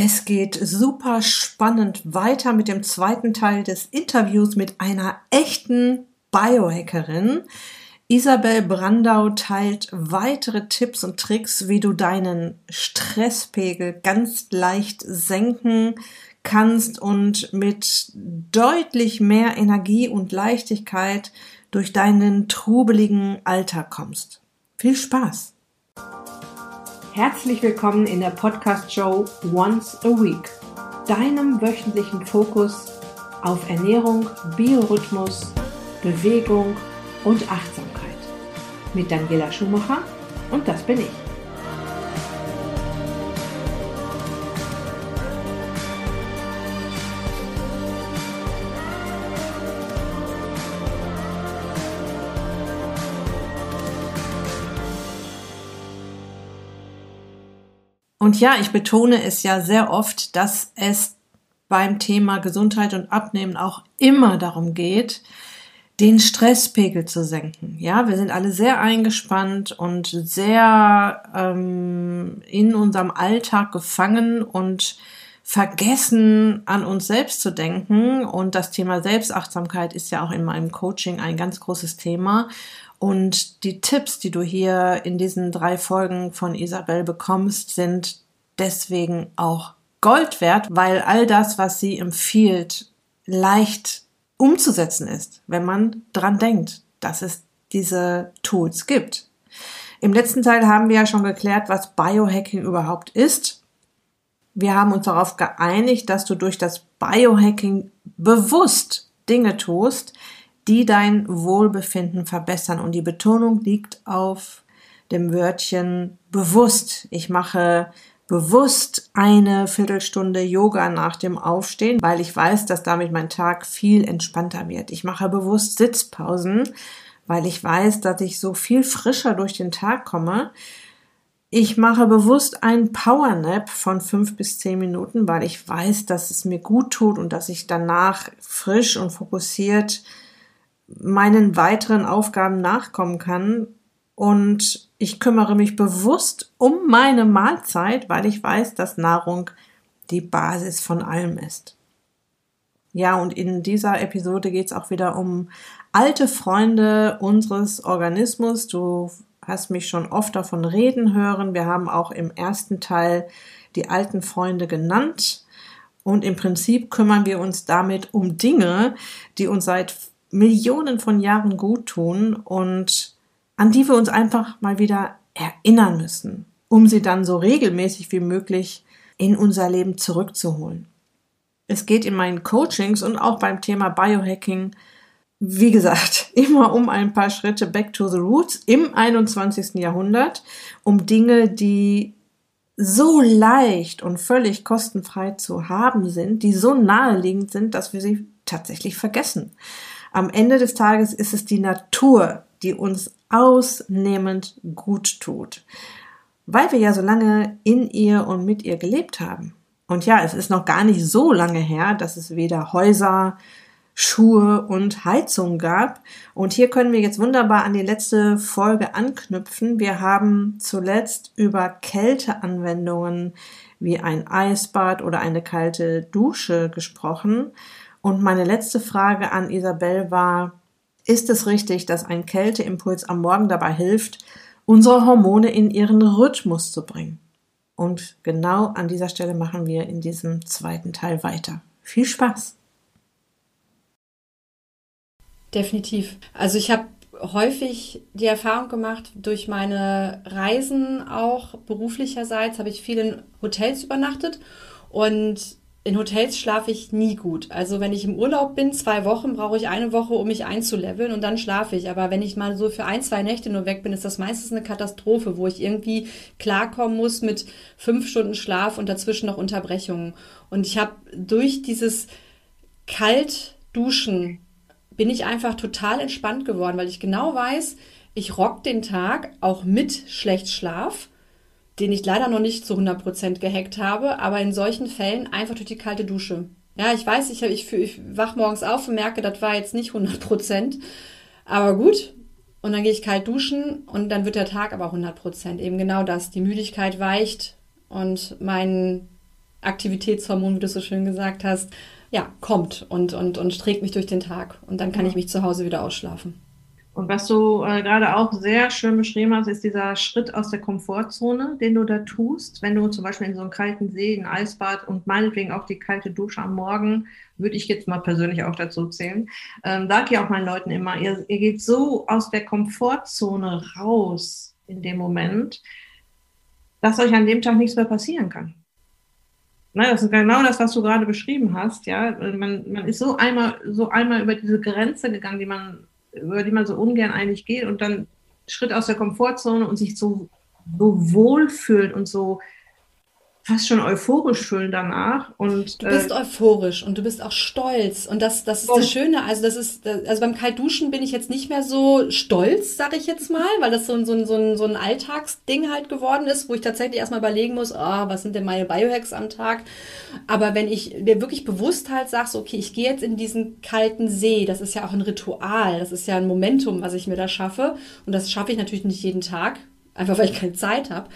Es geht super spannend weiter mit dem zweiten Teil des Interviews mit einer echten Biohackerin. Isabel Brandau teilt weitere Tipps und Tricks, wie du deinen Stresspegel ganz leicht senken kannst und mit deutlich mehr Energie und Leichtigkeit durch deinen trubeligen Alltag kommst. Viel Spaß! Herzlich willkommen in der Podcast-Show Once a Week, deinem wöchentlichen Fokus auf Ernährung, Biorhythmus, Bewegung und Achtsamkeit. Mit Daniela Schumacher und das bin ich. Und ja, ich betone es ja sehr oft, dass es beim Thema Gesundheit und Abnehmen auch immer darum geht, den Stresspegel zu senken. Ja, wir sind alle sehr eingespannt und sehr ähm, in unserem Alltag gefangen und vergessen, an uns selbst zu denken. Und das Thema Selbstachtsamkeit ist ja auch in meinem Coaching ein ganz großes Thema. Und die Tipps, die du hier in diesen drei Folgen von Isabel bekommst, sind deswegen auch Gold wert, weil all das, was sie empfiehlt, leicht umzusetzen ist, wenn man dran denkt, dass es diese Tools gibt. Im letzten Teil haben wir ja schon geklärt, was Biohacking überhaupt ist. Wir haben uns darauf geeinigt, dass du durch das Biohacking bewusst Dinge tust, die dein Wohlbefinden verbessern. Und die Betonung liegt auf dem Wörtchen bewusst. Ich mache bewusst eine Viertelstunde Yoga nach dem Aufstehen, weil ich weiß, dass damit mein Tag viel entspannter wird. Ich mache bewusst Sitzpausen, weil ich weiß, dass ich so viel frischer durch den Tag komme. Ich mache bewusst einen Powernap von fünf bis zehn Minuten, weil ich weiß, dass es mir gut tut und dass ich danach frisch und fokussiert meinen weiteren Aufgaben nachkommen kann. Und ich kümmere mich bewusst um meine Mahlzeit, weil ich weiß, dass Nahrung die Basis von allem ist. Ja, und in dieser Episode geht es auch wieder um alte Freunde unseres Organismus. Du hast mich schon oft davon reden hören. Wir haben auch im ersten Teil die alten Freunde genannt. Und im Prinzip kümmern wir uns damit um Dinge, die uns seit Millionen von Jahren gut tun und an die wir uns einfach mal wieder erinnern müssen, um sie dann so regelmäßig wie möglich in unser Leben zurückzuholen. Es geht in meinen Coachings und auch beim Thema Biohacking, wie gesagt, immer um ein paar Schritte back to the roots im 21. Jahrhundert, um Dinge, die so leicht und völlig kostenfrei zu haben sind, die so naheliegend sind, dass wir sie tatsächlich vergessen. Am Ende des Tages ist es die Natur, die uns ausnehmend gut tut, weil wir ja so lange in ihr und mit ihr gelebt haben. Und ja, es ist noch gar nicht so lange her, dass es weder Häuser, Schuhe und Heizung gab. Und hier können wir jetzt wunderbar an die letzte Folge anknüpfen. Wir haben zuletzt über Kälteanwendungen wie ein Eisbad oder eine kalte Dusche gesprochen. Und meine letzte Frage an Isabel war, ist es richtig, dass ein Kälteimpuls am Morgen dabei hilft, unsere Hormone in ihren Rhythmus zu bringen? Und genau an dieser Stelle machen wir in diesem zweiten Teil weiter. Viel Spaß! Definitiv. Also ich habe häufig die Erfahrung gemacht, durch meine Reisen auch beruflicherseits habe ich viel in Hotels übernachtet und in Hotels schlafe ich nie gut. Also wenn ich im Urlaub bin, zwei Wochen, brauche ich eine Woche, um mich einzuleveln und dann schlafe ich. Aber wenn ich mal so für ein, zwei Nächte nur weg bin, ist das meistens eine Katastrophe, wo ich irgendwie klarkommen muss mit fünf Stunden Schlaf und dazwischen noch Unterbrechungen. Und ich habe durch dieses Kaltduschen bin ich einfach total entspannt geworden, weil ich genau weiß, ich rock den Tag auch mit schlecht Schlaf den ich leider noch nicht zu 100% gehackt habe, aber in solchen Fällen einfach durch die kalte Dusche. Ja, ich weiß, ich, ich, ich wach morgens auf und merke, das war jetzt nicht 100%, aber gut. Und dann gehe ich kalt duschen und dann wird der Tag aber 100%. Eben genau das. Die Müdigkeit weicht und mein Aktivitätshormon, wie du so schön gesagt hast, ja, kommt und, und, und trägt mich durch den Tag. Und dann kann ich mich zu Hause wieder ausschlafen. Und was du äh, gerade auch sehr schön beschrieben hast, ist dieser Schritt aus der Komfortzone, den du da tust. Wenn du zum Beispiel in so einem kalten See, ein Eisbad und meinetwegen auch die kalte Dusche am Morgen, würde ich jetzt mal persönlich auch dazu zählen, ähm, sage ich auch meinen Leuten immer, ihr, ihr geht so aus der Komfortzone raus in dem Moment, dass euch an dem Tag nichts mehr passieren kann. Na, das ist genau das, was du gerade beschrieben hast. Ja, man, man ist so einmal, so einmal über diese Grenze gegangen, die man über die man so ungern eigentlich geht und dann Schritt aus der Komfortzone und sich so, so wohlfühlt und so fast schon euphorisch fühlen danach. Und, du bist äh, euphorisch und du bist auch stolz. Und das, das ist das Schöne. Also, das ist, also beim Kaltduschen bin ich jetzt nicht mehr so stolz, sage ich jetzt mal, weil das so ein, so, ein, so, ein, so ein Alltagsding halt geworden ist, wo ich tatsächlich erstmal überlegen muss, oh, was sind denn meine Biohacks am Tag? Aber wenn ich mir wirklich bewusst halt sage, so, okay, ich gehe jetzt in diesen kalten See, das ist ja auch ein Ritual, das ist ja ein Momentum, was ich mir da schaffe. Und das schaffe ich natürlich nicht jeden Tag, einfach weil ich keine Zeit habe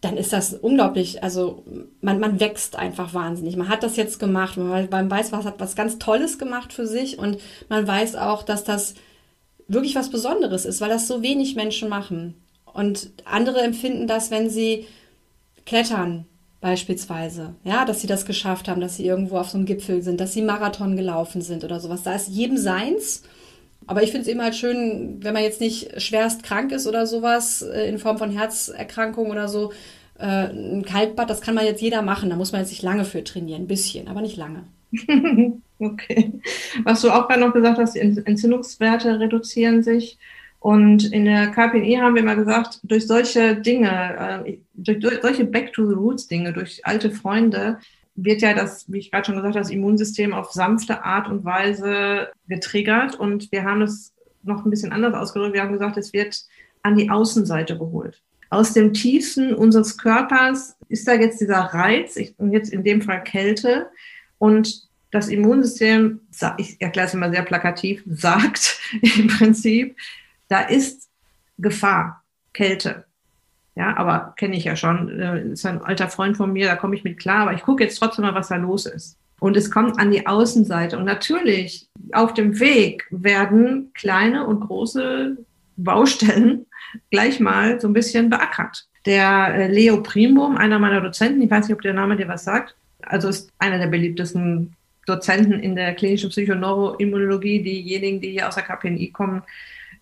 dann ist das unglaublich, also man, man wächst einfach wahnsinnig. Man hat das jetzt gemacht, man, man weiß, was hat was ganz Tolles gemacht für sich und man weiß auch, dass das wirklich was Besonderes ist, weil das so wenig Menschen machen. Und andere empfinden das, wenn sie klettern, beispielsweise, ja, dass sie das geschafft haben, dass sie irgendwo auf so einem Gipfel sind, dass sie Marathon gelaufen sind oder sowas. Da ist jedem seins. Aber ich finde es eben halt schön, wenn man jetzt nicht schwerst krank ist oder sowas, äh, in Form von Herzerkrankung oder so, äh, ein Kaltbad, das kann man jetzt jeder machen. Da muss man jetzt nicht lange für trainieren. Ein bisschen, aber nicht lange. okay. Was du auch gerade noch gesagt hast, die Entzündungswerte reduzieren sich. Und in der KPNI haben wir immer gesagt, durch solche Dinge, äh, durch, durch solche Back-to-the-Roots-Dinge, durch alte Freunde, wird ja das, wie ich gerade schon gesagt habe, das Immunsystem auf sanfte Art und Weise getriggert. Und wir haben es noch ein bisschen anders ausgedrückt. Wir haben gesagt, es wird an die Außenseite geholt. Aus dem Tiefsten unseres Körpers ist da jetzt dieser Reiz, ich, und jetzt in dem Fall Kälte. Und das Immunsystem, ich erkläre es immer sehr plakativ, sagt im Prinzip, da ist Gefahr, Kälte. Ja, aber kenne ich ja schon, äh, ist ein alter Freund von mir, da komme ich mit klar, aber ich gucke jetzt trotzdem mal, was da los ist. Und es kommt an die Außenseite. Und natürlich, auf dem Weg werden kleine und große Baustellen gleich mal so ein bisschen beackert. Der äh, Leo Primum, einer meiner Dozenten, ich weiß nicht, ob der Name dir was sagt, also ist einer der beliebtesten Dozenten in der klinischen Psychoneuroimmunologie. Diejenigen, die hier aus der KPNI kommen,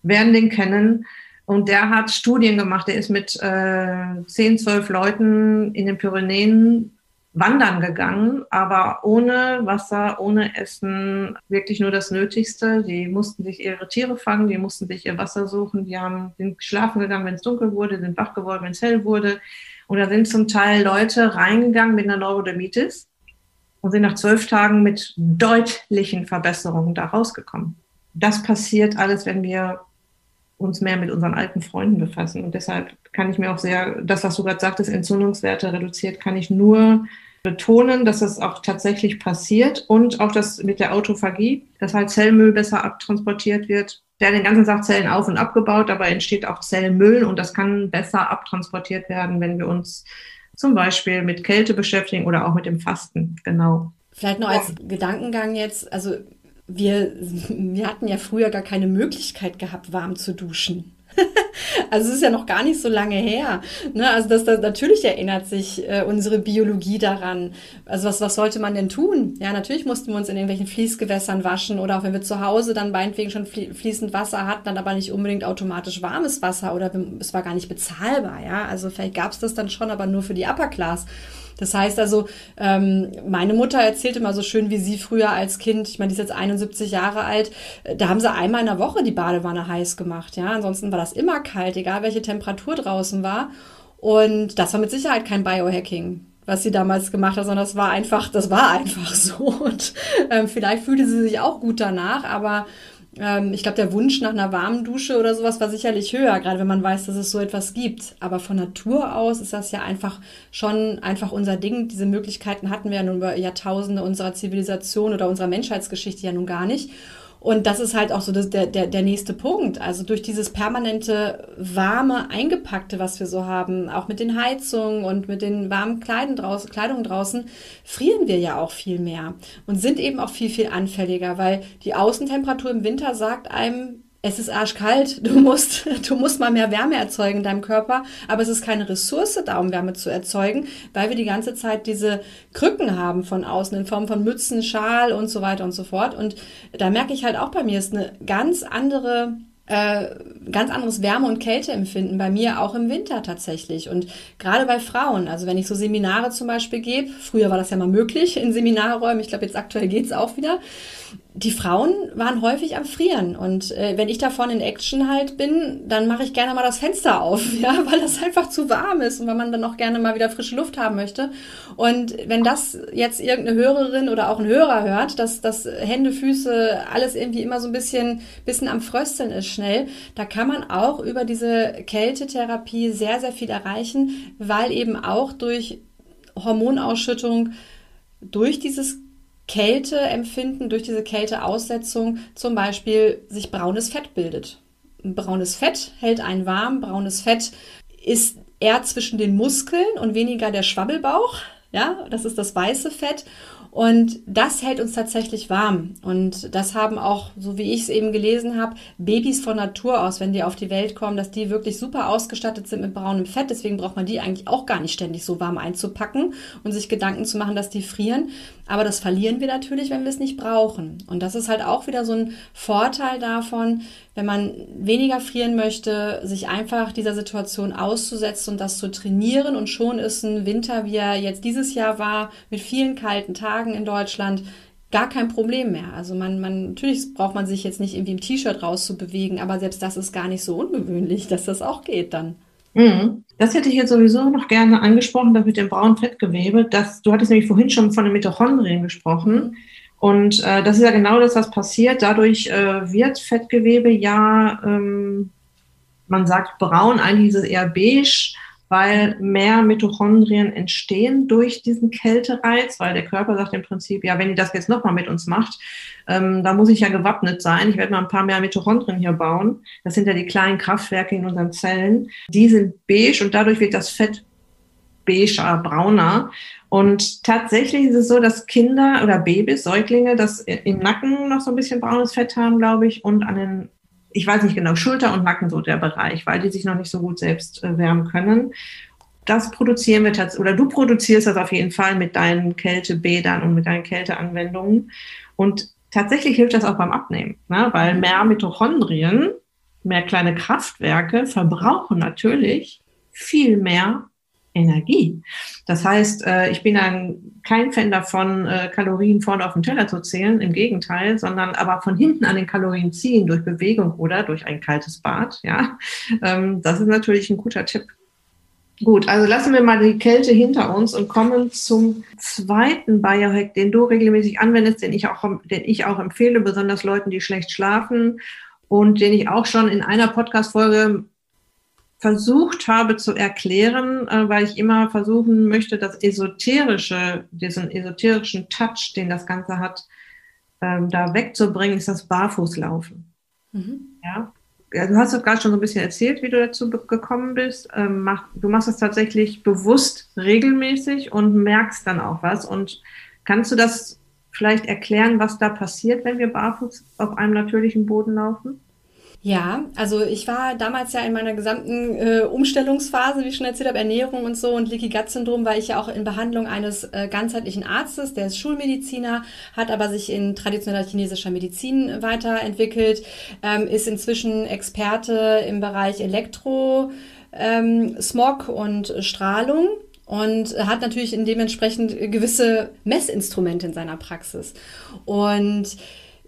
werden den kennen. Und der hat Studien gemacht. Der ist mit äh, 10, 12 Leuten in den Pyrenäen wandern gegangen, aber ohne Wasser, ohne Essen, wirklich nur das Nötigste. Die mussten sich ihre Tiere fangen, die mussten sich ihr Wasser suchen, die haben, sind schlafen gegangen, wenn es dunkel wurde, sind wach geworden, wenn es hell wurde. Und da sind zum Teil Leute reingegangen mit einer Neurodermitis und sind nach zwölf Tagen mit deutlichen Verbesserungen da rausgekommen. Das passiert alles, wenn wir uns mehr mit unseren alten Freunden befassen. Und deshalb kann ich mir auch sehr, das, was du gerade sagtest, Entzündungswerte reduziert, kann ich nur betonen, dass das auch tatsächlich passiert und auch das mit der Autophagie, dass halt Zellmüll besser abtransportiert wird. Der den ganzen Tag Zellen auf und abgebaut, aber entsteht auch Zellmüll und das kann besser abtransportiert werden, wenn wir uns zum Beispiel mit Kälte beschäftigen oder auch mit dem Fasten. Genau. Vielleicht noch als Gedankengang jetzt, also wir, wir hatten ja früher gar keine Möglichkeit gehabt, warm zu duschen. also es ist ja noch gar nicht so lange her. Ne? Also das, das, natürlich erinnert sich äh, unsere Biologie daran. Also was, was sollte man denn tun? Ja, natürlich mussten wir uns in irgendwelchen Fließgewässern waschen oder auch wenn wir zu Hause dann meinetwegen schon fließend Wasser hatten, dann aber nicht unbedingt automatisch warmes Wasser oder es war gar nicht bezahlbar. Ja, also vielleicht gab es das dann schon, aber nur für die Upper Class. Das heißt also, ähm, meine Mutter erzählt immer so schön, wie sie früher als Kind, ich meine, die ist jetzt 71 Jahre alt, äh, da haben sie einmal in der Woche die Badewanne heiß gemacht. Ja, ansonsten war das immer kalt, egal welche Temperatur draußen war. Und das war mit Sicherheit kein Biohacking was sie damals gemacht hat, sondern das war einfach, das war einfach so. Und ähm, vielleicht fühlte sie sich auch gut danach, aber ähm, ich glaube, der Wunsch nach einer warmen Dusche oder sowas war sicherlich höher, gerade wenn man weiß, dass es so etwas gibt. Aber von Natur aus ist das ja einfach schon einfach unser Ding. Diese Möglichkeiten hatten wir ja nun über Jahrtausende unserer Zivilisation oder unserer Menschheitsgeschichte ja nun gar nicht. Und das ist halt auch so das, der, der, der nächste Punkt. Also durch dieses permanente warme, eingepackte, was wir so haben, auch mit den Heizungen und mit den warmen Kleidung draußen, Kleidung draußen, frieren wir ja auch viel mehr und sind eben auch viel, viel anfälliger, weil die Außentemperatur im Winter sagt einem, es ist arschkalt, du musst, du musst mal mehr Wärme erzeugen in deinem Körper, aber es ist keine Ressource da, um Wärme zu erzeugen, weil wir die ganze Zeit diese Krücken haben von außen in Form von Mützen, Schal und so weiter und so fort. Und da merke ich halt auch bei mir ist eine ganz andere äh, ganz anderes Wärme- und Kälteempfinden bei mir auch im Winter tatsächlich. Und gerade bei Frauen, also wenn ich so Seminare zum Beispiel gebe, früher war das ja mal möglich in Seminarräumen, ich glaube jetzt aktuell geht's auch wieder, die Frauen waren häufig am Frieren. Und äh, wenn ich davon in Action halt bin, dann mache ich gerne mal das Fenster auf, ja, weil das einfach zu warm ist und weil man dann auch gerne mal wieder frische Luft haben möchte. Und wenn das jetzt irgendeine Hörerin oder auch ein Hörer hört, dass dass Hände, Füße, alles irgendwie immer so ein bisschen, bisschen am Frösteln ist schnell, da kann man auch über diese Kältetherapie sehr, sehr viel erreichen, weil eben auch durch Hormonausschüttung durch dieses Kälteempfinden, durch diese Kälteaussetzung zum Beispiel sich braunes Fett bildet. Braunes Fett hält einen warm, braunes Fett ist eher zwischen den Muskeln und weniger der Schwabbelbauch. Ja, das ist das weiße Fett. Und das hält uns tatsächlich warm. Und das haben auch, so wie ich es eben gelesen habe, Babys von Natur aus, wenn die auf die Welt kommen, dass die wirklich super ausgestattet sind mit braunem Fett. Deswegen braucht man die eigentlich auch gar nicht ständig so warm einzupacken und sich Gedanken zu machen, dass die frieren. Aber das verlieren wir natürlich, wenn wir es nicht brauchen. Und das ist halt auch wieder so ein Vorteil davon, wenn man weniger frieren möchte, sich einfach dieser Situation auszusetzen und das zu trainieren. Und schon ist ein Winter, wie er jetzt dieses Jahr war, mit vielen kalten Tagen in Deutschland, gar kein Problem mehr. Also man, man, natürlich braucht man sich jetzt nicht irgendwie im T-Shirt rauszubewegen, aber selbst das ist gar nicht so ungewöhnlich, dass das auch geht dann. Mhm. Das hätte ich jetzt sowieso noch gerne angesprochen, das mit dem braunen Fettgewebe. Das, du hattest nämlich vorhin schon von den Mitochondrien gesprochen. Und äh, das ist ja genau das, was passiert. Dadurch äh, wird Fettgewebe ja, ähm, man sagt braun, eigentlich ist es eher beige, weil mehr Mitochondrien entstehen durch diesen Kältereiz, weil der Körper sagt im Prinzip, ja, wenn ihr das jetzt nochmal mit uns macht, ähm, da muss ich ja gewappnet sein. Ich werde mal ein paar mehr Mitochondrien hier bauen. Das sind ja die kleinen Kraftwerke in unseren Zellen. Die sind beige und dadurch wird das Fett beiger, brauner. Und tatsächlich ist es so, dass Kinder oder Babys, Säuglinge, das im Nacken noch so ein bisschen braunes Fett haben, glaube ich, und an den, ich weiß nicht genau, Schulter und Nacken so der Bereich, weil die sich noch nicht so gut selbst äh, wärmen können. Das produzieren wir tatsächlich, oder du produzierst das auf jeden Fall mit deinen Kältebädern und mit deinen Kälteanwendungen. Und tatsächlich hilft das auch beim Abnehmen, ne? weil mehr Mitochondrien, mehr kleine Kraftwerke verbrauchen natürlich viel mehr Energie. Das heißt, äh, ich bin dann kein Fan davon, äh, Kalorien vorne auf den Teller zu zählen, im Gegenteil, sondern aber von hinten an den Kalorien ziehen durch Bewegung oder durch ein kaltes Bad. Ja, ähm, das ist natürlich ein guter Tipp. Gut, also lassen wir mal die Kälte hinter uns und kommen zum zweiten Biohack, den du regelmäßig anwendest, den ich auch, den ich auch empfehle, besonders Leuten, die schlecht schlafen und den ich auch schon in einer Podcast-Folge versucht habe zu erklären, äh, weil ich immer versuchen möchte, das esoterische, diesen esoterischen Touch, den das Ganze hat, ähm, da wegzubringen, ist das Barfußlaufen. Mhm. Ja? du hast doch gerade schon so ein bisschen erzählt, wie du dazu gekommen bist. Ähm, du machst das tatsächlich bewusst regelmäßig und merkst dann auch was. Und kannst du das vielleicht erklären, was da passiert, wenn wir barfuß auf einem natürlichen Boden laufen? Ja, also ich war damals ja in meiner gesamten äh, Umstellungsphase, wie ich schon erzählt habe, Ernährung und so und Leaky Gut Syndrom war ich ja auch in Behandlung eines äh, ganzheitlichen Arztes, der ist Schulmediziner, hat aber sich in traditioneller chinesischer Medizin weiterentwickelt, ähm, ist inzwischen Experte im Bereich Elektro, ähm, Smog und Strahlung und hat natürlich dementsprechend gewisse Messinstrumente in seiner Praxis. Und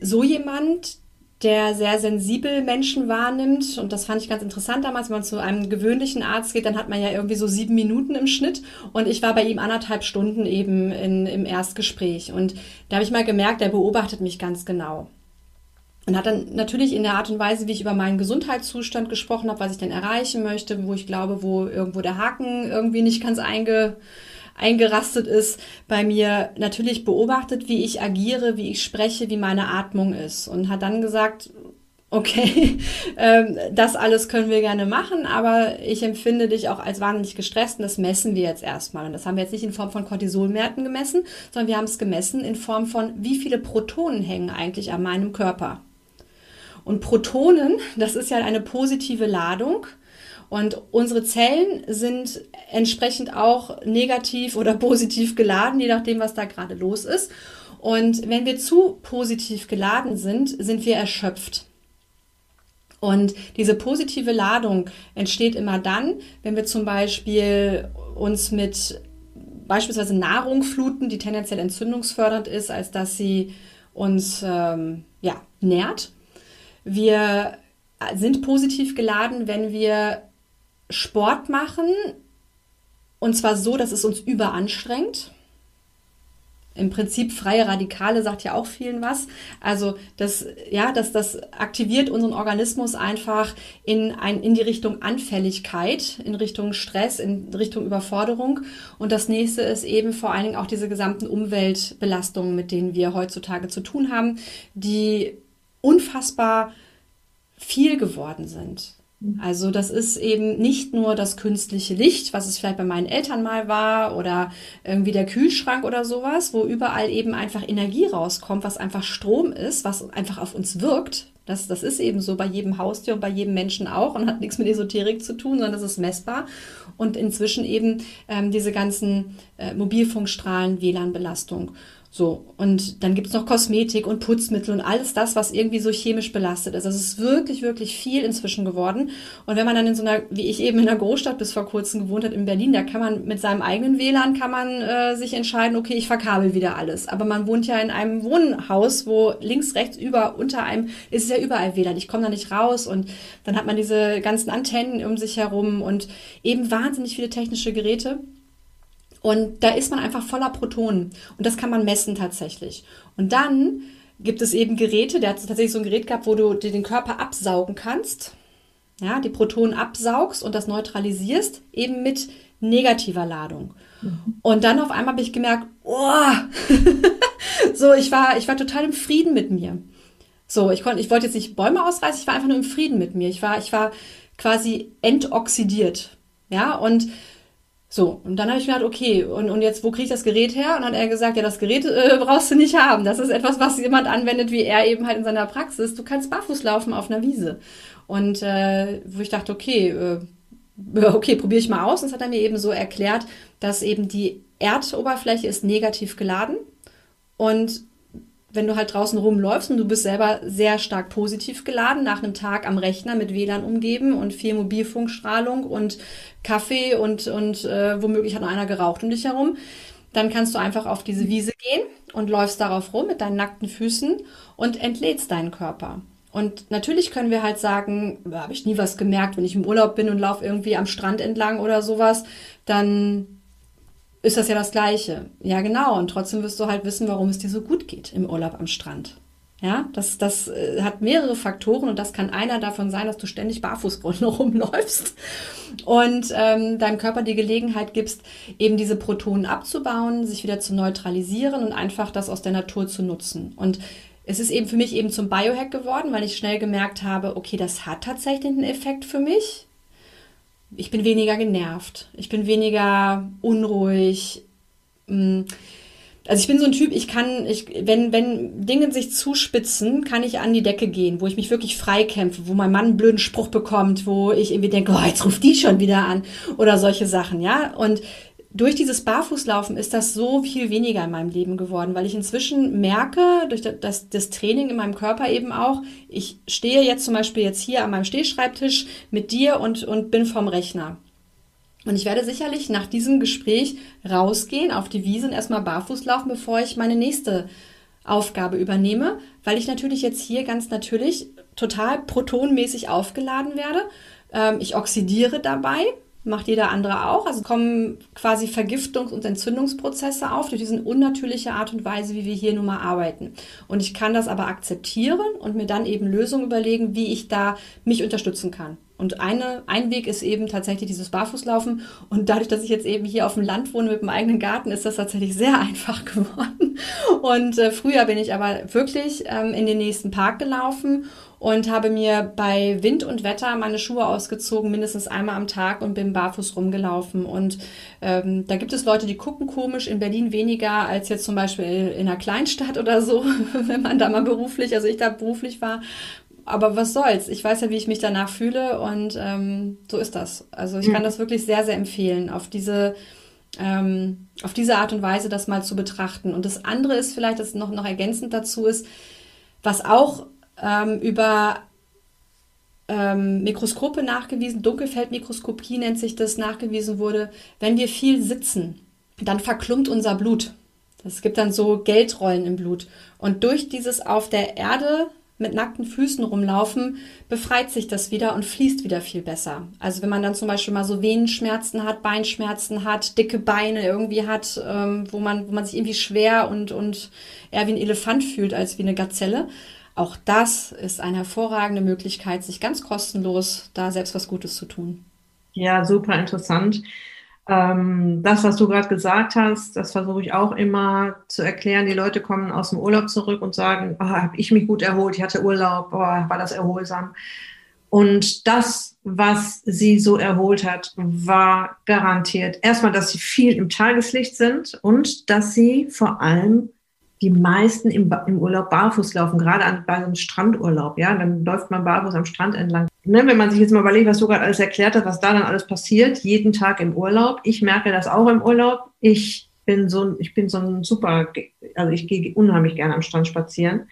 so jemand, der sehr sensibel Menschen wahrnimmt. Und das fand ich ganz interessant damals, wenn man zu einem gewöhnlichen Arzt geht, dann hat man ja irgendwie so sieben Minuten im Schnitt. Und ich war bei ihm anderthalb Stunden eben in, im Erstgespräch. Und da habe ich mal gemerkt, der beobachtet mich ganz genau. Und hat dann natürlich in der Art und Weise, wie ich über meinen Gesundheitszustand gesprochen habe, was ich denn erreichen möchte, wo ich glaube, wo irgendwo der Haken irgendwie nicht ganz einge, eingerastet ist bei mir, natürlich beobachtet, wie ich agiere, wie ich spreche, wie meine Atmung ist und hat dann gesagt, okay, ähm, das alles können wir gerne machen, aber ich empfinde dich auch als wahnsinnig gestresst und das messen wir jetzt erstmal. Und das haben wir jetzt nicht in Form von Cortisolwerten gemessen, sondern wir haben es gemessen in Form von, wie viele Protonen hängen eigentlich an meinem Körper. Und Protonen, das ist ja eine positive Ladung. Und unsere Zellen sind entsprechend auch negativ oder positiv geladen, je nachdem, was da gerade los ist. Und wenn wir zu positiv geladen sind, sind wir erschöpft. Und diese positive Ladung entsteht immer dann, wenn wir zum Beispiel uns mit beispielsweise Nahrung fluten, die tendenziell entzündungsfördernd ist, als dass sie uns ähm, ja, nährt. Wir sind positiv geladen, wenn wir Sport machen und zwar so, dass es uns überanstrengt im Prinzip freie Radikale sagt ja auch vielen was. Also das, ja, das, das aktiviert unseren Organismus einfach in, ein, in die Richtung Anfälligkeit, in Richtung Stress, in Richtung Überforderung. Und das nächste ist eben vor allen Dingen auch diese gesamten Umweltbelastungen, mit denen wir heutzutage zu tun haben, die unfassbar viel geworden sind. Mhm. Also das ist eben nicht nur das künstliche Licht, was es vielleicht bei meinen Eltern mal war oder irgendwie der Kühlschrank oder sowas, wo überall eben einfach Energie rauskommt, was einfach Strom ist, was einfach auf uns wirkt. Das, das ist eben so bei jedem Haustier und bei jedem Menschen auch und hat nichts mit Esoterik zu tun, sondern das ist messbar. Und inzwischen eben ähm, diese ganzen äh, Mobilfunkstrahlen, WLAN-Belastung. So, und dann gibt es noch Kosmetik und Putzmittel und alles das, was irgendwie so chemisch belastet ist. Also es ist wirklich, wirklich viel inzwischen geworden. Und wenn man dann in so einer, wie ich eben in einer Großstadt bis vor kurzem gewohnt hat, in Berlin, da kann man mit seinem eigenen WLAN kann man äh, sich entscheiden, okay, ich verkabel wieder alles. Aber man wohnt ja in einem Wohnhaus, wo links, rechts, über, unter einem ist ja überall WLAN. Ich komme da nicht raus und dann hat man diese ganzen Antennen um sich herum und eben wahnsinnig viele technische Geräte. Und da ist man einfach voller Protonen. Und das kann man messen tatsächlich. Und dann gibt es eben Geräte, der hat tatsächlich so ein Gerät gehabt, wo du dir den Körper absaugen kannst. Ja, die Protonen absaugst und das neutralisierst, eben mit negativer Ladung. Mhm. Und dann auf einmal habe ich gemerkt, oh, so, ich war, ich war total im Frieden mit mir. So, ich konnte, ich wollte jetzt nicht Bäume ausreißen, ich war einfach nur im Frieden mit mir. Ich war, ich war quasi entoxidiert. Ja, und so, und dann habe ich mir gedacht, okay, und, und jetzt, wo kriege ich das Gerät her? Und dann hat er gesagt, ja, das Gerät äh, brauchst du nicht haben. Das ist etwas, was jemand anwendet, wie er eben halt in seiner Praxis. Du kannst barfuß laufen auf einer Wiese. Und äh, wo ich dachte, okay, äh, okay, probiere ich mal aus. Und das hat er mir eben so erklärt, dass eben die Erdoberfläche ist negativ geladen und wenn du halt draußen rumläufst und du bist selber sehr stark positiv geladen, nach einem Tag am Rechner mit WLAN umgeben und viel Mobilfunkstrahlung und Kaffee und, und äh, womöglich hat noch einer geraucht um dich herum, dann kannst du einfach auf diese Wiese gehen und läufst darauf rum mit deinen nackten Füßen und entlädst deinen Körper. Und natürlich können wir halt sagen, habe ich nie was gemerkt, wenn ich im Urlaub bin und laufe irgendwie am Strand entlang oder sowas, dann ist das ja das Gleiche. Ja, genau. Und trotzdem wirst du halt wissen, warum es dir so gut geht im Urlaub am Strand. Ja, das, das äh, hat mehrere Faktoren und das kann einer davon sein, dass du ständig barfuß rumläufst und ähm, deinem Körper die Gelegenheit gibst, eben diese Protonen abzubauen, sich wieder zu neutralisieren und einfach das aus der Natur zu nutzen. Und es ist eben für mich eben zum Biohack geworden, weil ich schnell gemerkt habe, okay, das hat tatsächlich einen Effekt für mich ich bin weniger genervt, ich bin weniger unruhig. Mm. Also ich bin so ein Typ, ich kann, ich, wenn, wenn Dinge sich zuspitzen, kann ich an die Decke gehen, wo ich mich wirklich freikämpfe, wo mein Mann einen blöden Spruch bekommt, wo ich irgendwie denke, oh, jetzt ruft die schon wieder an oder solche Sachen, ja. Und durch dieses Barfußlaufen ist das so viel weniger in meinem Leben geworden, weil ich inzwischen merke, durch das, das Training in meinem Körper eben auch, ich stehe jetzt zum Beispiel jetzt hier an meinem Stehschreibtisch mit dir und, und bin vom Rechner. Und ich werde sicherlich nach diesem Gespräch rausgehen auf die Wiese und erstmal barfuß laufen, bevor ich meine nächste Aufgabe übernehme, weil ich natürlich jetzt hier ganz natürlich total protonmäßig aufgeladen werde. Ähm, ich oxidiere dabei, macht jeder andere auch. Also kommen quasi Vergiftungs- und Entzündungsprozesse auf durch diese unnatürliche Art und Weise, wie wir hier nun mal arbeiten. Und ich kann das aber akzeptieren und mir dann eben Lösungen überlegen, wie ich da mich unterstützen kann. Und eine, ein Weg ist eben tatsächlich dieses Barfußlaufen. Und dadurch, dass ich jetzt eben hier auf dem Land wohne mit dem eigenen Garten, ist das tatsächlich sehr einfach geworden. Und äh, früher bin ich aber wirklich ähm, in den nächsten Park gelaufen und habe mir bei Wind und Wetter meine Schuhe ausgezogen, mindestens einmal am Tag und bin barfuß rumgelaufen. Und ähm, da gibt es Leute, die gucken komisch, in Berlin weniger als jetzt zum Beispiel in einer Kleinstadt oder so, wenn man da mal beruflich, also ich da beruflich war. Aber was soll's? Ich weiß ja, wie ich mich danach fühle und ähm, so ist das. Also ich kann mhm. das wirklich sehr, sehr empfehlen, auf diese ähm, auf diese Art und Weise das mal zu betrachten. Und das andere ist vielleicht, das noch, noch ergänzend dazu ist, was auch ähm, über ähm, Mikroskope nachgewiesen, Dunkelfeldmikroskopie nennt sich das, nachgewiesen wurde, wenn wir viel sitzen, dann verklumpt unser Blut. Es gibt dann so Geldrollen im Blut. Und durch dieses auf der Erde mit nackten Füßen rumlaufen, befreit sich das wieder und fließt wieder viel besser. Also wenn man dann zum Beispiel mal so Venenschmerzen hat, Beinschmerzen hat, dicke Beine irgendwie hat, ähm, wo, man, wo man sich irgendwie schwer und, und eher wie ein Elefant fühlt als wie eine Gazelle, auch das ist eine hervorragende Möglichkeit, sich ganz kostenlos da selbst was Gutes zu tun. Ja, super interessant. Ähm, das, was du gerade gesagt hast, das versuche ich auch immer zu erklären. Die Leute kommen aus dem Urlaub zurück und sagen, oh, habe ich mich gut erholt, ich hatte Urlaub, oh, war das erholsam. Und das, was sie so erholt hat, war garantiert erstmal, dass sie viel im Tageslicht sind und dass sie vor allem die meisten im, im Urlaub barfuß laufen, gerade an, bei einem Strandurlaub. Ja, dann läuft man barfuß am Strand entlang. Ne, wenn man sich jetzt mal überlegt, was du gerade alles erklärt hast, was da dann alles passiert, jeden Tag im Urlaub. Ich merke das auch im Urlaub. Ich bin so, ich bin so ein super, also ich gehe unheimlich gerne am Strand spazieren.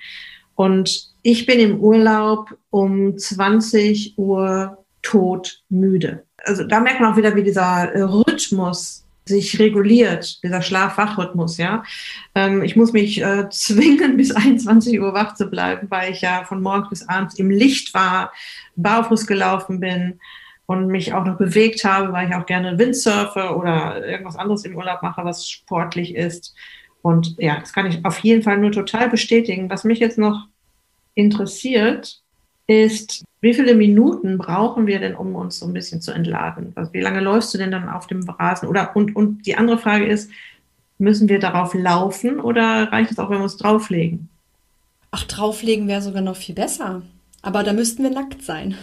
Und ich bin im Urlaub um 20 Uhr tot müde. Also da merkt man auch wieder, wie dieser Rhythmus sich reguliert, dieser Schlaf-Wach-Rhythmus, ja. Ähm, ich muss mich äh, zwingen, bis 21 Uhr wach zu bleiben, weil ich ja von morgens bis abends im Licht war, barfuß gelaufen bin und mich auch noch bewegt habe, weil ich auch gerne Windsurfe oder irgendwas anderes im Urlaub mache, was sportlich ist. Und ja, das kann ich auf jeden Fall nur total bestätigen. Was mich jetzt noch interessiert, ist, wie viele Minuten brauchen wir denn, um uns so ein bisschen zu entladen? Also wie lange läufst du denn dann auf dem Rasen? Oder und, und die andere Frage ist, müssen wir darauf laufen oder reicht es auch, wenn wir uns drauflegen? Ach, drauflegen wäre sogar noch viel besser. Aber da müssten wir nackt sein.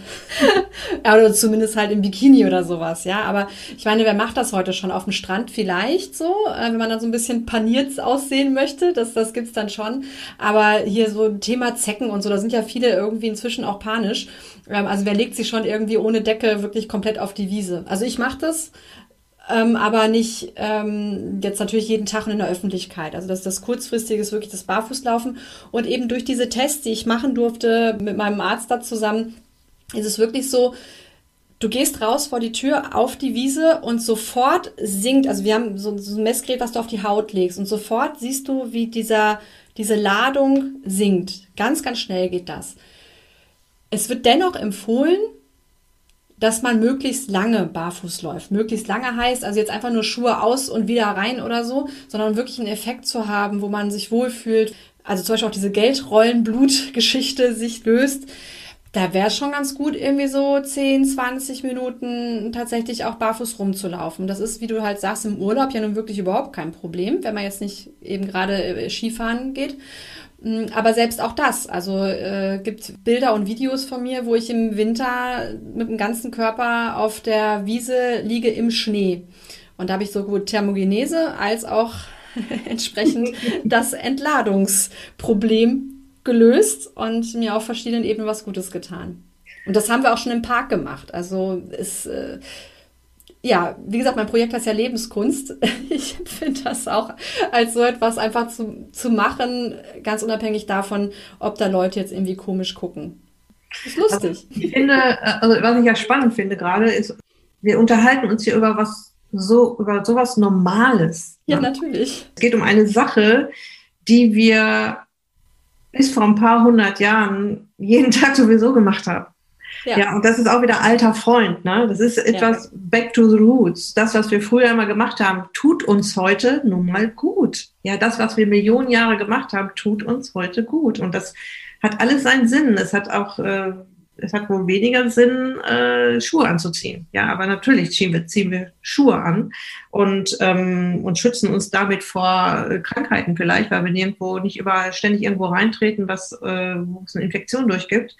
oder zumindest halt im Bikini oder sowas, ja. Aber ich meine, wer macht das heute schon auf dem Strand? Vielleicht so, äh, wenn man dann so ein bisschen paniert aussehen möchte. Das, das gibt's dann schon. Aber hier so Thema Zecken und so, da sind ja viele irgendwie inzwischen auch panisch. Ähm, also wer legt sich schon irgendwie ohne Decke wirklich komplett auf die Wiese? Also ich mache das ähm, aber nicht ähm, jetzt natürlich jeden Tag in der Öffentlichkeit. Also das, das kurzfristige ist wirklich das Barfußlaufen. Und eben durch diese Tests, die ich machen durfte mit meinem Arzt da zusammen, ist es wirklich so, du gehst raus vor die Tür auf die Wiese und sofort sinkt, also wir haben so, so ein Messgerät, was du auf die Haut legst und sofort siehst du, wie dieser, diese Ladung sinkt. Ganz, ganz schnell geht das. Es wird dennoch empfohlen, dass man möglichst lange barfuß läuft. Möglichst lange heißt also jetzt einfach nur Schuhe aus und wieder rein oder so, sondern wirklich einen Effekt zu haben, wo man sich wohlfühlt. Also zum Beispiel auch diese Geldrollenblut-Geschichte sich löst. Da wäre es schon ganz gut, irgendwie so 10, 20 Minuten tatsächlich auch barfuß rumzulaufen. Das ist, wie du halt sagst, im Urlaub ja nun wirklich überhaupt kein Problem, wenn man jetzt nicht eben gerade äh, Skifahren geht. Mm, aber selbst auch das, also äh, gibt Bilder und Videos von mir, wo ich im Winter mit dem ganzen Körper auf der Wiese liege im Schnee. Und da habe ich sowohl Thermogenese als auch entsprechend das Entladungsproblem gelöst und mir auf verschiedenen Ebenen was Gutes getan. Und das haben wir auch schon im Park gemacht. Also es äh, ja, wie gesagt, mein Projekt heißt ja Lebenskunst. Ich finde das auch als so etwas einfach zu, zu machen, ganz unabhängig davon, ob da Leute jetzt irgendwie komisch gucken. Das ist lustig. Also ich finde, also was ich ja spannend finde gerade, ist, wir unterhalten uns hier über was so, über sowas Normales. Ja, ne? natürlich. Es geht um eine Sache, die wir bis vor ein paar hundert Jahren jeden Tag sowieso gemacht haben. Ja. ja, und das ist auch wieder alter Freund. Ne? Das ist etwas ja. back to the roots. Das, was wir früher immer gemacht haben, tut uns heute nun mal gut. Ja, das, was wir Millionen Jahre gemacht haben, tut uns heute gut. Und das hat alles seinen Sinn. Es hat auch, äh, es hat wohl weniger Sinn, äh, Schuhe anzuziehen. Ja, aber natürlich ziehen wir, ziehen wir Schuhe an und, ähm, und schützen uns damit vor äh, Krankheiten vielleicht, weil wir nirgendwo nicht überall ständig irgendwo reintreten, was, äh, wo es eine Infektion durchgibt.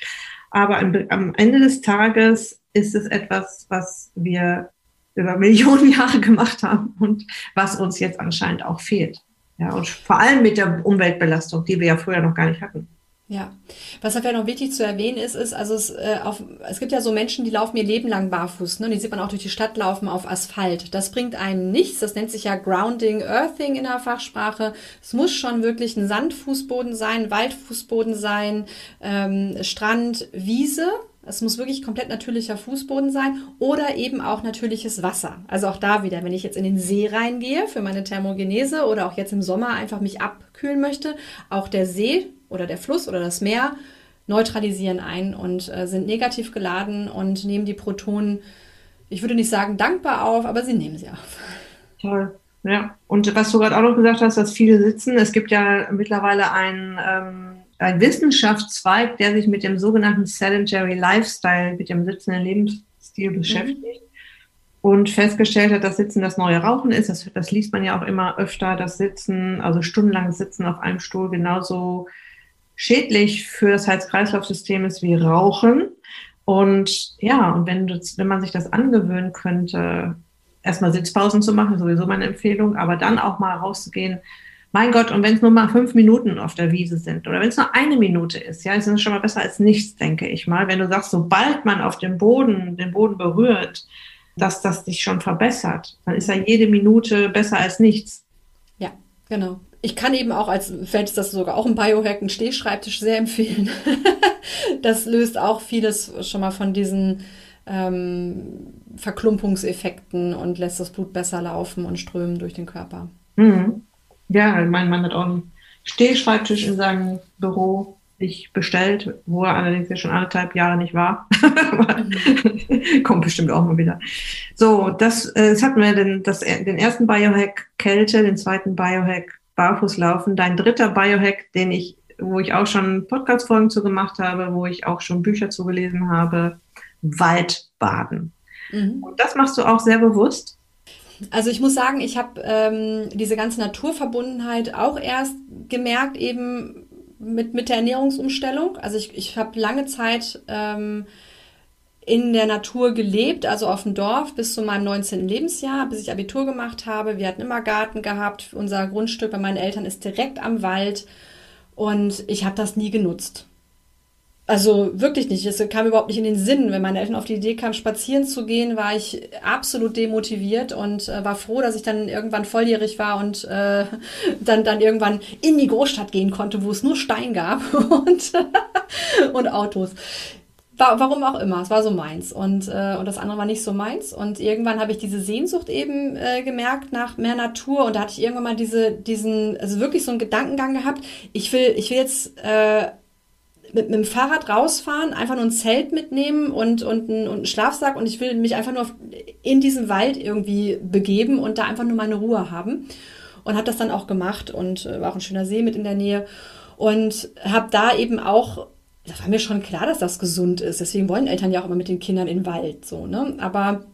Aber am, am Ende des Tages ist es etwas, was wir über Millionen Jahre gemacht haben und was uns jetzt anscheinend auch fehlt. Ja, und vor allem mit der Umweltbelastung, die wir ja früher noch gar nicht hatten. Ja, was vielleicht noch wichtig zu erwähnen ist, ist, also es, äh, auf, es gibt ja so Menschen, die laufen ihr Leben lang barfuß, ne? die sieht man auch durch die Stadt laufen auf Asphalt. Das bringt einem nichts, das nennt sich ja Grounding, Earthing in der Fachsprache. Es muss schon wirklich ein Sandfußboden sein, Waldfußboden sein, ähm, Strand, Wiese, es muss wirklich komplett natürlicher Fußboden sein oder eben auch natürliches Wasser. Also auch da wieder, wenn ich jetzt in den See reingehe für meine Thermogenese oder auch jetzt im Sommer einfach mich abkühlen möchte, auch der See oder der Fluss oder das Meer neutralisieren ein und äh, sind negativ geladen und nehmen die Protonen, ich würde nicht sagen dankbar auf, aber sie nehmen sie auf. Toll. Ja, und was du gerade auch noch gesagt hast, dass viele sitzen, es gibt ja mittlerweile ein ähm, ein Wissenschaftszweig, der sich mit dem sogenannten Sedentary Lifestyle, mit dem sitzenden Lebensstil mhm. beschäftigt mhm. und festgestellt hat, dass Sitzen das neue Rauchen ist. Das, das liest man ja auch immer öfter, dass Sitzen, also stundenlang Sitzen auf einem Stuhl genauso schädlich für das Herz-Kreislauf-System ist wie Rauchen. Und ja, und wenn, wenn man sich das angewöhnen könnte, erstmal Sitzpausen zu machen, sowieso meine Empfehlung, aber dann auch mal rauszugehen, mein Gott, und wenn es nur mal fünf Minuten auf der Wiese sind oder wenn es nur eine Minute ist, ja, ist es schon mal besser als nichts, denke ich mal. Wenn du sagst, sobald man auf dem Boden, den Boden berührt, dass das sich schon verbessert, dann ist ja jede Minute besser als nichts. Ja, genau. Ich kann eben auch als, fällt das sogar auch ein Biohack, einen Stehschreibtisch sehr empfehlen. das löst auch vieles schon mal von diesen ähm, Verklumpungseffekten und lässt das Blut besser laufen und strömen durch den Körper. Mhm. Ja, mein Mann hat auch einen Stehschreibtisch in seinem Büro sich bestellt, wo er allerdings ja schon anderthalb Jahre nicht war. Kommt bestimmt auch mal wieder. So, das, äh, das hatten wir den, das, den ersten Biohack Kälte, den zweiten Biohack Barfußlaufen, dein dritter Biohack, den ich, wo ich auch schon Podcast-Folgen zu gemacht habe, wo ich auch schon Bücher zu gelesen habe, Waldbaden. Mhm. Und das machst du auch sehr bewusst. Also ich muss sagen, ich habe ähm, diese ganze Naturverbundenheit auch erst gemerkt, eben mit, mit der Ernährungsumstellung. Also ich, ich habe lange Zeit ähm, in der Natur gelebt, also auf dem Dorf bis zu meinem 19. Lebensjahr, bis ich Abitur gemacht habe. Wir hatten immer Garten gehabt. Unser Grundstück bei meinen Eltern ist direkt am Wald und ich habe das nie genutzt. Also wirklich nicht. Es kam überhaupt nicht in den Sinn. Wenn meine Eltern auf die Idee kamen, spazieren zu gehen, war ich absolut demotiviert und äh, war froh, dass ich dann irgendwann volljährig war und äh, dann, dann irgendwann in die Großstadt gehen konnte, wo es nur Stein gab und, und Autos. War, warum auch immer, es war so meins. Und, äh, und das andere war nicht so meins. Und irgendwann habe ich diese Sehnsucht eben äh, gemerkt nach mehr Natur. Und da hatte ich irgendwann mal diese, diesen, also wirklich so einen Gedankengang gehabt, ich will, ich will jetzt äh, mit, mit dem Fahrrad rausfahren, einfach nur ein Zelt mitnehmen und, und, ein, und einen Schlafsack. Und ich will mich einfach nur in diesen Wald irgendwie begeben und da einfach nur meine Ruhe haben. Und habe das dann auch gemacht und äh, war auch ein schöner See mit in der Nähe. Und habe da eben auch da war mir schon klar, dass das gesund ist. Deswegen wollen Eltern ja auch immer mit den Kindern in den Wald, so, ne? Aber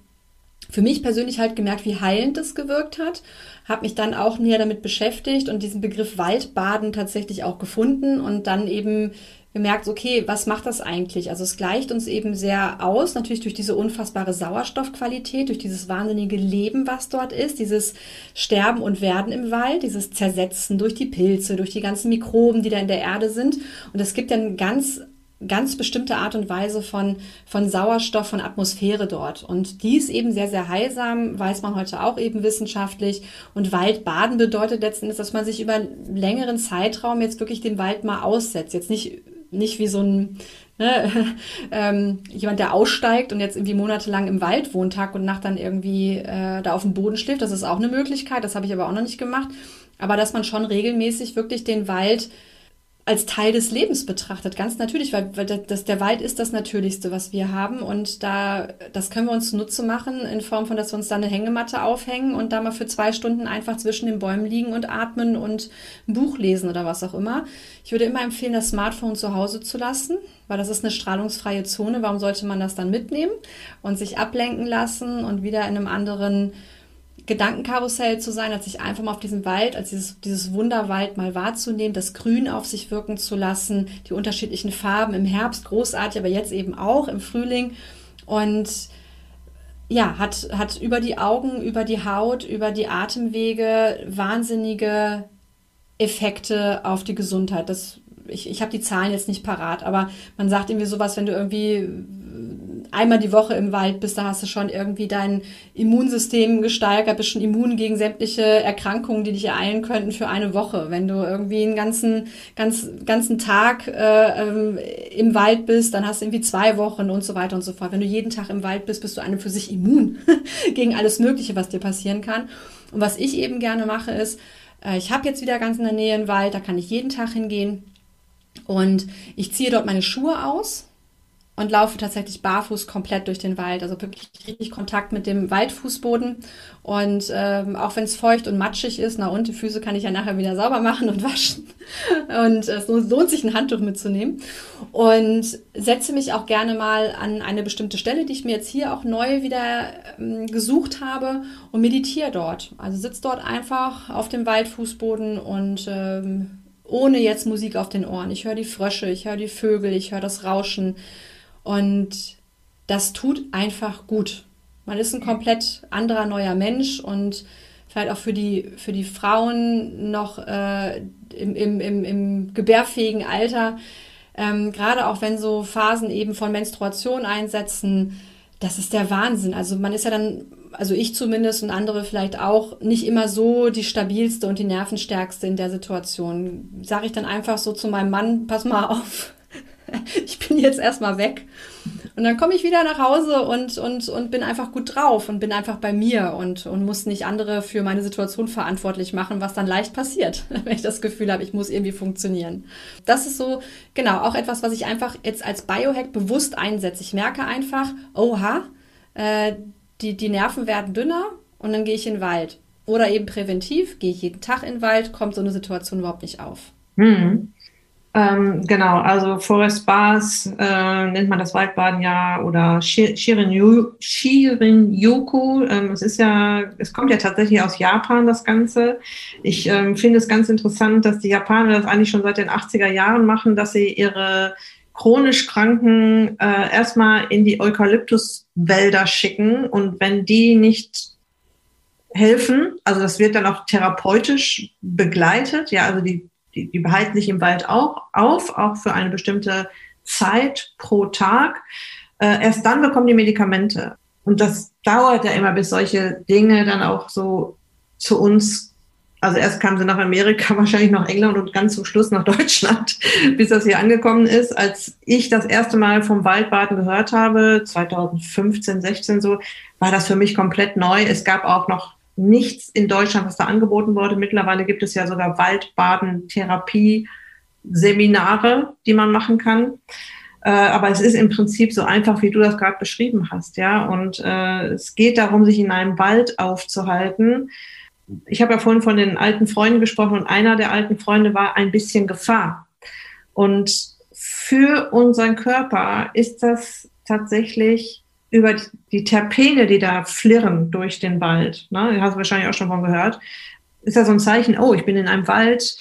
für mich persönlich halt gemerkt, wie heilend das gewirkt hat, habe mich dann auch näher damit beschäftigt und diesen Begriff Waldbaden tatsächlich auch gefunden und dann eben gemerkt, okay, was macht das eigentlich? Also es gleicht uns eben sehr aus, natürlich durch diese unfassbare Sauerstoffqualität, durch dieses wahnsinnige Leben, was dort ist, dieses Sterben und Werden im Wald, dieses Zersetzen durch die Pilze, durch die ganzen Mikroben, die da in der Erde sind. Und es gibt eine ganz ganz bestimmte Art und Weise von, von Sauerstoff, von Atmosphäre dort. Und die ist eben sehr, sehr heilsam, weiß man heute auch eben wissenschaftlich. Und Waldbaden bedeutet letzten Endes, dass man sich über einen längeren Zeitraum jetzt wirklich dem Wald mal aussetzt. Jetzt nicht nicht wie so ein ne, ähm, jemand, der aussteigt und jetzt irgendwie monatelang im Wald wohnt, Tag und Nacht dann irgendwie äh, da auf dem Boden schläft. Das ist auch eine Möglichkeit, das habe ich aber auch noch nicht gemacht. Aber dass man schon regelmäßig wirklich den Wald als Teil des Lebens betrachtet, ganz natürlich, weil, weil das, der Wald ist das Natürlichste, was wir haben und da, das können wir uns zunutze machen in Form von, dass wir uns da eine Hängematte aufhängen und da mal für zwei Stunden einfach zwischen den Bäumen liegen und atmen und ein Buch lesen oder was auch immer. Ich würde immer empfehlen, das Smartphone zu Hause zu lassen, weil das ist eine strahlungsfreie Zone. Warum sollte man das dann mitnehmen und sich ablenken lassen und wieder in einem anderen Gedankenkarussell zu sein, als sich einfach mal auf diesen Wald, als dieses, dieses Wunderwald mal wahrzunehmen, das Grün auf sich wirken zu lassen, die unterschiedlichen Farben im Herbst großartig, aber jetzt eben auch im Frühling und ja, hat, hat über die Augen, über die Haut, über die Atemwege wahnsinnige Effekte auf die Gesundheit. Das, ich ich habe die Zahlen jetzt nicht parat, aber man sagt irgendwie sowas, wenn du irgendwie einmal die Woche im Wald bist, da hast du schon irgendwie dein Immunsystem gesteigert, bist schon immun gegen sämtliche Erkrankungen, die dich ereilen könnten für eine Woche. Wenn du irgendwie einen ganzen, ganz, ganzen Tag äh, ähm, im Wald bist, dann hast du irgendwie zwei Wochen und so weiter und so fort. Wenn du jeden Tag im Wald bist, bist du einem für sich immun gegen alles Mögliche, was dir passieren kann. Und was ich eben gerne mache, ist, äh, ich habe jetzt wieder ganz in der Nähe einen Wald, da kann ich jeden Tag hingehen. Und ich ziehe dort meine Schuhe aus und laufe tatsächlich barfuß komplett durch den Wald. Also wirklich richtig Kontakt mit dem Waldfußboden. Und ähm, auch wenn es feucht und matschig ist, na und die Füße kann ich ja nachher wieder sauber machen und waschen. Und es lohnt sich, ein Handtuch mitzunehmen. Und setze mich auch gerne mal an eine bestimmte Stelle, die ich mir jetzt hier auch neu wieder ähm, gesucht habe und meditiere dort. Also sitze dort einfach auf dem Waldfußboden und ähm, ohne jetzt Musik auf den Ohren. Ich höre die Frösche, ich höre die Vögel, ich höre das Rauschen und das tut einfach gut. Man ist ein komplett anderer neuer Mensch und vielleicht auch für die, für die Frauen noch äh, im, im, im, im gebärfähigen Alter, ähm, gerade auch wenn so Phasen eben von Menstruation einsetzen, das ist der Wahnsinn. Also man ist ja dann, also ich zumindest und andere vielleicht auch, nicht immer so die stabilste und die nervenstärkste in der Situation. Sage ich dann einfach so zu meinem Mann, pass mal auf, ich bin jetzt erstmal weg. Und dann komme ich wieder nach Hause und, und, und bin einfach gut drauf und bin einfach bei mir und, und muss nicht andere für meine Situation verantwortlich machen, was dann leicht passiert, wenn ich das Gefühl habe, ich muss irgendwie funktionieren. Das ist so, genau, auch etwas, was ich einfach jetzt als Biohack bewusst einsetze. Ich merke einfach, oha, äh, die, die Nerven werden dünner und dann gehe ich in den Wald. Oder eben präventiv, gehe ich jeden Tag in den Wald, kommt so eine Situation überhaupt nicht auf. Mhm. Ähm, genau, also Forest Bars äh, nennt man das Waldbaden ja oder Shirin-Yoku. Ähm, es ist ja, es kommt ja tatsächlich aus Japan, das Ganze. Ich ähm, finde es ganz interessant, dass die Japaner das eigentlich schon seit den 80er Jahren machen, dass sie ihre chronisch Kranken äh, erstmal in die Eukalyptuswälder schicken und wenn die nicht helfen, also das wird dann auch therapeutisch begleitet, ja, also die die, die behalten sich im Wald auch auf, auch für eine bestimmte Zeit pro Tag. Äh, erst dann bekommen die Medikamente. Und das dauert ja immer, bis solche Dinge dann auch so zu uns, also erst kamen sie nach Amerika, wahrscheinlich nach England und ganz zum Schluss nach Deutschland, bis das hier angekommen ist. Als ich das erste Mal vom Waldbaden gehört habe, 2015, 16 so, war das für mich komplett neu. Es gab auch noch nichts in Deutschland, was da angeboten wurde. Mittlerweile gibt es ja sogar Waldbaden-Therapie-Seminare, die man machen kann. Äh, aber es ist im Prinzip so einfach, wie du das gerade beschrieben hast, ja. Und äh, es geht darum, sich in einem Wald aufzuhalten. Ich habe ja vorhin von den alten Freunden gesprochen und einer der alten Freunde war ein bisschen Gefahr. Und für unseren Körper ist das tatsächlich über die Terpene, die da flirren durch den Wald, ne, hast du wahrscheinlich auch schon von gehört, ist das so ein Zeichen, oh, ich bin in einem Wald,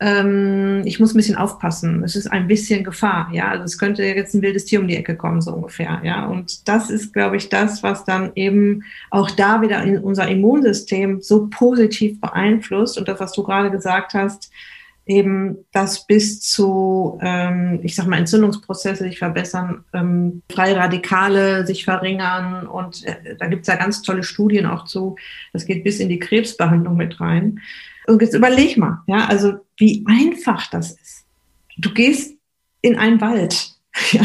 ähm, ich muss ein bisschen aufpassen, es ist ein bisschen Gefahr, ja, also es könnte jetzt ein wildes Tier um die Ecke kommen, so ungefähr, ja, und das ist, glaube ich, das, was dann eben auch da wieder in unser Immunsystem so positiv beeinflusst und das, was du gerade gesagt hast, eben, dass bis zu, ähm, ich sag mal, Entzündungsprozesse sich verbessern, ähm, freie Radikale sich verringern und äh, da gibt's ja ganz tolle Studien auch zu. Das geht bis in die Krebsbehandlung mit rein. Und jetzt überleg mal, ja, also wie einfach das ist. Du gehst in einen Wald. Ja,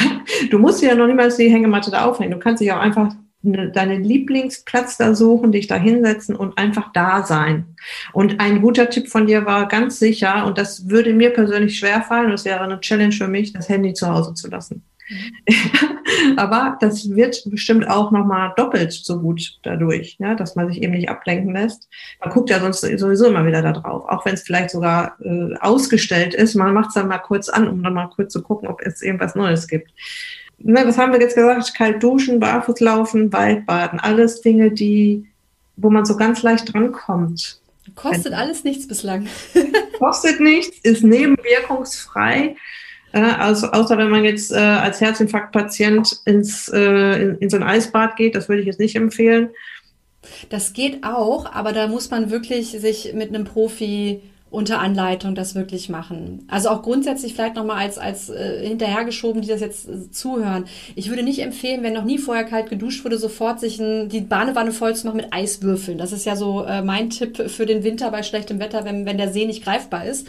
du musst ja noch niemals die Hängematte da aufhängen. Du kannst dich auch einfach ne, deine Lieblingsplatz da suchen, dich da hinsetzen und einfach da sein. Und ein guter Tipp von dir war ganz sicher, und das würde mir persönlich schwerfallen, das wäre eine Challenge für mich, das Handy zu Hause zu lassen. Aber das wird bestimmt auch nochmal doppelt so gut dadurch, ja, dass man sich eben nicht ablenken lässt. Man guckt ja sonst sowieso immer wieder da drauf, auch wenn es vielleicht sogar äh, ausgestellt ist. Man macht es dann mal kurz an, um dann mal kurz zu gucken, ob es irgendwas Neues gibt. Na, was haben wir jetzt gesagt? Kalt duschen, barfuß laufen, Waldbaden, alles Dinge, die, wo man so ganz leicht drankommt. Kostet alles nichts bislang. Kostet nichts, ist nebenwirkungsfrei. Äh, also, außer wenn man jetzt äh, als Herzinfarktpatient ins, äh, in, in so ein Eisbad geht, das würde ich jetzt nicht empfehlen. Das geht auch, aber da muss man wirklich sich mit einem Profi unter Anleitung das wirklich machen. Also auch grundsätzlich vielleicht nochmal als, als äh, hinterhergeschoben, die das jetzt äh, zuhören. Ich würde nicht empfehlen, wenn noch nie vorher kalt geduscht wurde, sofort sich ein, die Badewanne voll zu machen mit Eiswürfeln. Das ist ja so äh, mein Tipp für den Winter bei schlechtem Wetter, wenn, wenn der See nicht greifbar ist.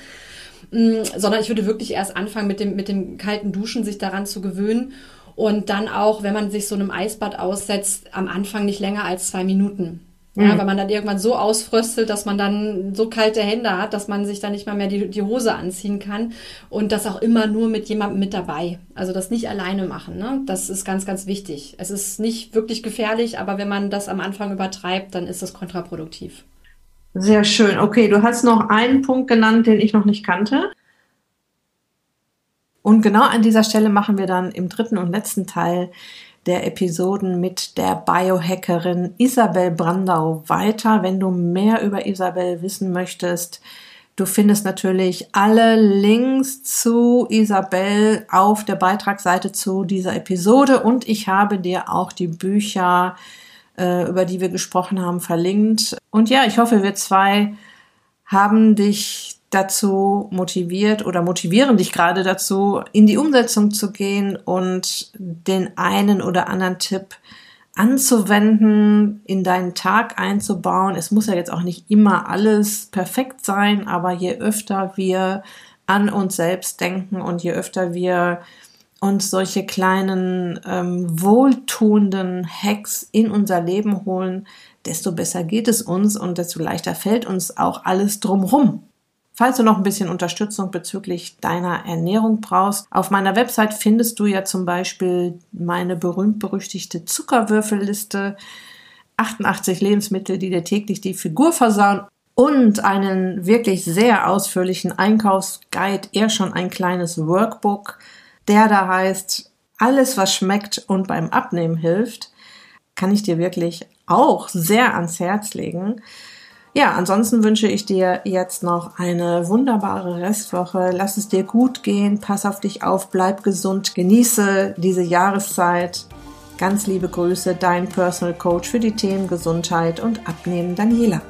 Mm, sondern ich würde wirklich erst anfangen mit dem, mit dem kalten Duschen, sich daran zu gewöhnen. Und dann auch, wenn man sich so einem Eisbad aussetzt, am Anfang nicht länger als zwei Minuten. Ja, mhm. weil man dann irgendwann so ausfröstelt, dass man dann so kalte Hände hat, dass man sich dann nicht mal mehr die, die Hose anziehen kann. Und das auch immer nur mit jemandem mit dabei. Also das nicht alleine machen. Ne? Das ist ganz, ganz wichtig. Es ist nicht wirklich gefährlich, aber wenn man das am Anfang übertreibt, dann ist das kontraproduktiv. Sehr schön. Okay, du hast noch einen Punkt genannt, den ich noch nicht kannte. Und genau an dieser Stelle machen wir dann im dritten und letzten Teil der Episoden mit der Biohackerin Isabel Brandau weiter. Wenn du mehr über Isabel wissen möchtest, du findest natürlich alle Links zu Isabel auf der Beitragsseite zu dieser Episode und ich habe dir auch die Bücher äh, über die wir gesprochen haben, verlinkt. Und ja, ich hoffe, wir zwei haben dich dazu motiviert oder motivieren dich gerade dazu, in die Umsetzung zu gehen und den einen oder anderen Tipp anzuwenden, in deinen Tag einzubauen. Es muss ja jetzt auch nicht immer alles perfekt sein, aber je öfter wir an uns selbst denken und je öfter wir uns solche kleinen ähm, wohltuenden Hacks in unser Leben holen, desto besser geht es uns und desto leichter fällt uns auch alles drumrum. Falls du noch ein bisschen Unterstützung bezüglich deiner Ernährung brauchst, auf meiner Website findest du ja zum Beispiel meine berühmt-berüchtigte Zuckerwürfelliste, 88 Lebensmittel, die dir täglich die Figur versauen und einen wirklich sehr ausführlichen Einkaufsguide, eher schon ein kleines Workbook, der da heißt, alles was schmeckt und beim Abnehmen hilft, kann ich dir wirklich auch sehr ans Herz legen. Ja, ansonsten wünsche ich dir jetzt noch eine wunderbare Restwoche. Lass es dir gut gehen, pass auf dich auf, bleib gesund, genieße diese Jahreszeit. Ganz liebe Grüße, dein Personal Coach für die Themen Gesundheit und Abnehmen, Daniela.